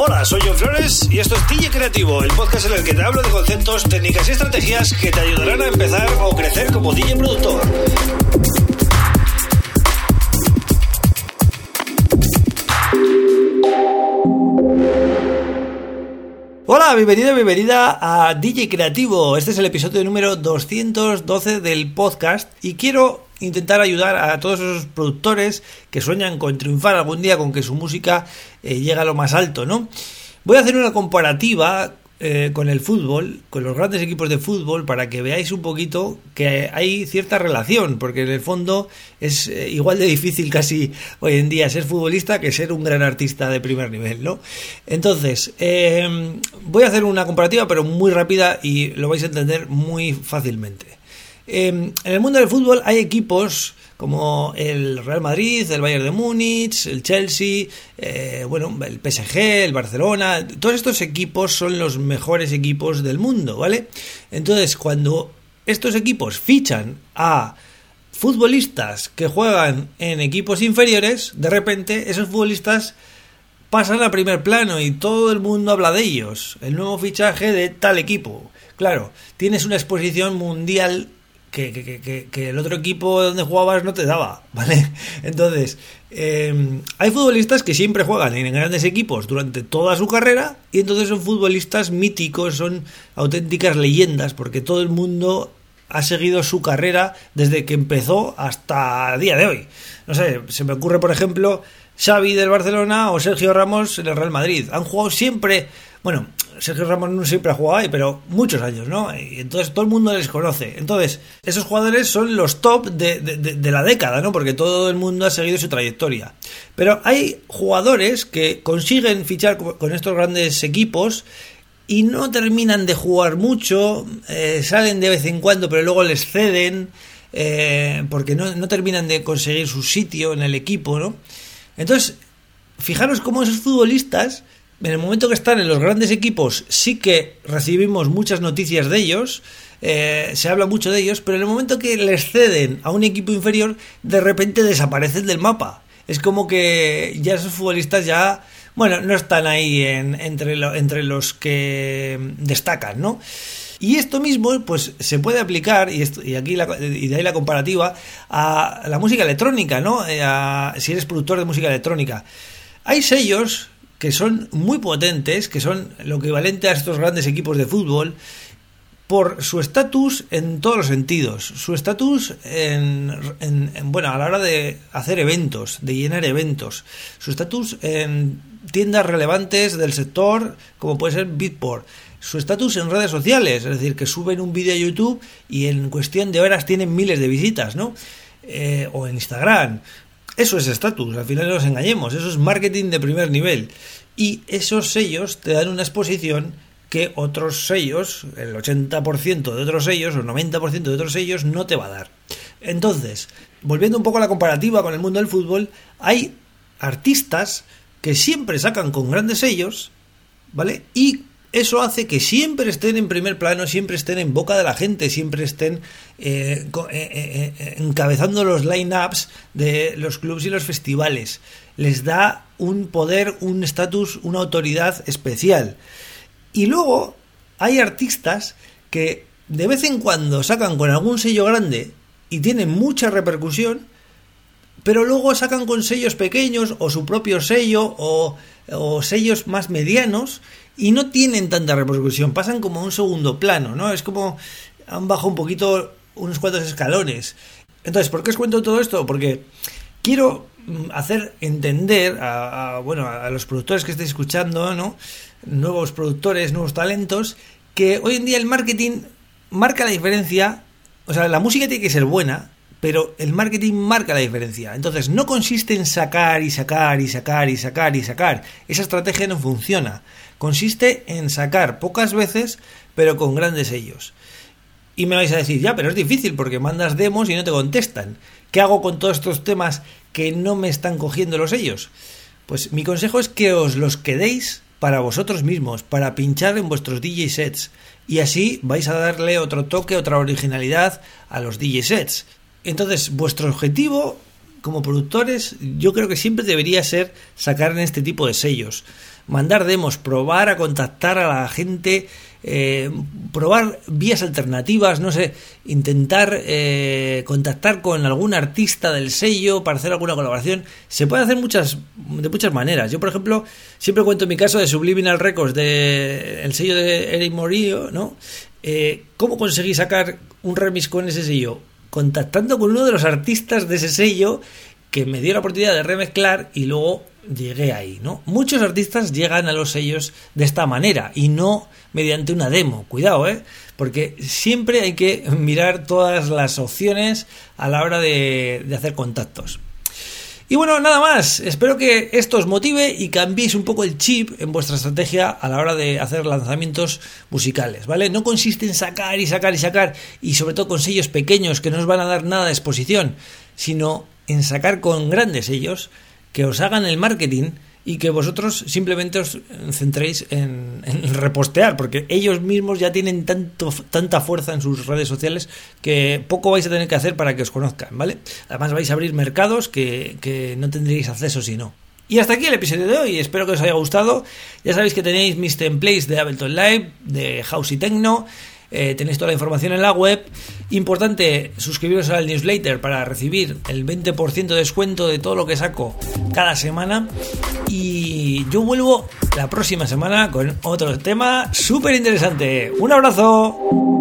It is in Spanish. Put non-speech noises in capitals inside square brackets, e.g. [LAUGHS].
Hola, soy John Flores y esto es DJ Creativo, el podcast en el que te hablo de conceptos, técnicas y estrategias que te ayudarán a empezar o crecer como DJ productor. Hola, bienvenido, bienvenida a DJ Creativo. Este es el episodio número 212 del podcast y quiero intentar ayudar a todos esos productores que sueñan con triunfar algún día con que su música eh, llegue a lo más alto, ¿no? Voy a hacer una comparativa eh, con el fútbol, con los grandes equipos de fútbol, para que veáis un poquito que hay cierta relación, porque en el fondo es eh, igual de difícil casi hoy en día ser futbolista que ser un gran artista de primer nivel, ¿no? Entonces, voy a hacer una comparativa, pero muy rápida y lo vais a entender muy fácilmente. Em, en el mundo del fútbol hay equipos como el Real Madrid, el Bayern de Múnich, el Chelsea, eh, bueno, el PSG, el Barcelona, todos estos equipos son los mejores equipos del mundo, ¿vale? Entonces, cuando estos equipos fichan a futbolistas que juegan en equipos inferiores, de repente esos futbolistas pasan a primer plano y todo el mundo habla de ellos, el nuevo fichaje de tal equipo. Claro, tienes una exposición mundial que, el otro equipo donde jugabas no te daba, [LAUGHS] ¿vale? Entonces, eh, hay futbolistas que siempre juegan en grandes equipos durante toda su carrera y entonces son futbolistas míticos, son auténticas leyendas porque todo el mundo ha seguido su carrera desde que empezó hasta el día de hoy. No sé, se me ocurre, por ejemplo, Xavi del Barcelona o Sergio Ramos en el Real Madrid. Han jugado siempre, bueno, Sergio Ramos no siempre ha jugado ahí, pero muchos años, ¿no? Y entonces todo el mundo les conoce. Entonces, esos jugadores son los top de, la década, ¿no? Porque todo el mundo ha seguido su trayectoria. Pero hay jugadores que consiguen fichar con estos grandes equipos y no terminan de jugar mucho, eh, salen de vez en cuando, pero luego les ceden, eh, porque no, no terminan de conseguir su sitio en el equipo, ¿no? Entonces, fijaros cómo esos futbolistas en el momento que están en los grandes equipos sí que recibimos muchas noticias de ellos, eh, se habla mucho de ellos, pero en el momento que les ceden a un equipo inferior, de repente desaparecen del mapa. Es como que ya esos futbolistas ya, bueno, no están ahí entre, entre los que destacan, ¿no? Y esto mismo, pues, se puede aplicar, y, y aquí y de ahí la comparativa, a la música electrónica, ¿no? Eh, si eres productor de música electrónica. Hay sellos que son muy potentes, que son lo equivalente a estos grandes equipos de fútbol, por su estatus en todos los sentidos. Su estatus en, bueno, a la hora de hacer eventos, de llenar eventos. Su estatus en tiendas relevantes del sector, como puede ser Bitport. Su estatus en redes sociales, es decir, que suben un vídeo a YouTube y en cuestión de horas tienen miles de visitas, ¿no? Eh, o en Instagram. Eso es estatus, al final no nos engañemos, eso es marketing de primer nivel. Y esos sellos te dan una exposición que otros sellos, el 80% de otros sellos o el 90% de otros sellos no te va a dar. Entonces, volviendo un poco a la comparativa con el mundo del fútbol, hay artistas que siempre sacan con grandes sellos, ¿vale? Y eso hace que siempre estén en primer plano, siempre estén en boca de la gente, siempre estén eh, eh, eh, encabezando los line-ups de los clubs y los festivales. Les da un poder, un estatus, una autoridad especial. Y luego hay artistas que de vez en cuando sacan con algún sello grande y tienen mucha repercusión, pero luego sacan con sellos pequeños o su propio sello o, o sellos más medianos y no tienen tanta repercusión, pasan como un segundo plano, ¿no? Es como han bajado un poquito unos cuantos escalones. Entonces, ¿por qué os cuento todo esto? Porque quiero mm, hacer entender a, bueno, a los productores que estéis escuchando, ¿no? Nuevos productores, nuevos talentos, que hoy en día el marketing marca la diferencia, o sea, la música tiene que ser buena, pero el marketing marca la diferencia. Entonces, no consiste en sacar y sacar y sacar y sacar y sacar. Esa estrategia no funciona. Consiste en sacar pocas veces, pero con grandes sellos. Y me vais a decir, ya, pero es difícil porque mandas demos y no te contestan. ¿Qué hago con todos estos temas que no me están cogiendo los sellos? Pues mi consejo es que os los quedéis para vosotros mismos, para pinchar en vuestros DJ sets. Y así vais a darle otro toque, otra originalidad a los DJ sets. Entonces, vuestro objetivo como productores, yo creo que siempre debería ser sacar en este tipo de sellos. Mandar demos, probar a contactar a la gente, eh, probar vías alternativas, no sé, intentar eh, contactar con algún artista del sello para hacer alguna colaboración. Se puede hacer muchas, de muchas maneras. Yo, por ejemplo, siempre cuento mi caso de Subliminal Records, de el sello de Eric Morillo, ¿no? Eh, ¿Cómo conseguí sacar un remix con ese sello? Contactando con uno de los artistas de ese sello que me dio la oportunidad de remezclar y luego llegué ahí, ¿no? Muchos artistas llegan a los sellos de esta manera y no mediante una demo. Cuidado, ¿eh? Porque siempre hay que mirar todas las opciones a la hora de, de hacer contactos. Y bueno, nada más. Espero que esto os motive y cambiéis un poco el chip en vuestra estrategia a la hora de hacer lanzamientos musicales, ¿vale? No consiste en sacar y sacar y sacar y sobre todo con sellos pequeños que no os van a dar nada de exposición, sino en sacar con grandes sellos que os hagan el marketing y que vosotros simplemente os centréis en, repostear, porque ellos mismos ya tienen tanto, tanta fuerza en sus redes sociales que poco vais a tener que hacer para que os conozcan, ¿vale? Además vais a abrir mercados que, que no tendréis acceso si no. Y hasta aquí el episodio de hoy, espero que os haya gustado. Ya sabéis que tenéis mis templates de Ableton Live, de House y Techno. Eh, tenéis toda la información en la web. Importante, suscribiros al newsletter para recibir el 20% de descuento de todo lo que saco cada semana. Y yo vuelvo la próxima semana con otro tema súper interesante. Un abrazo.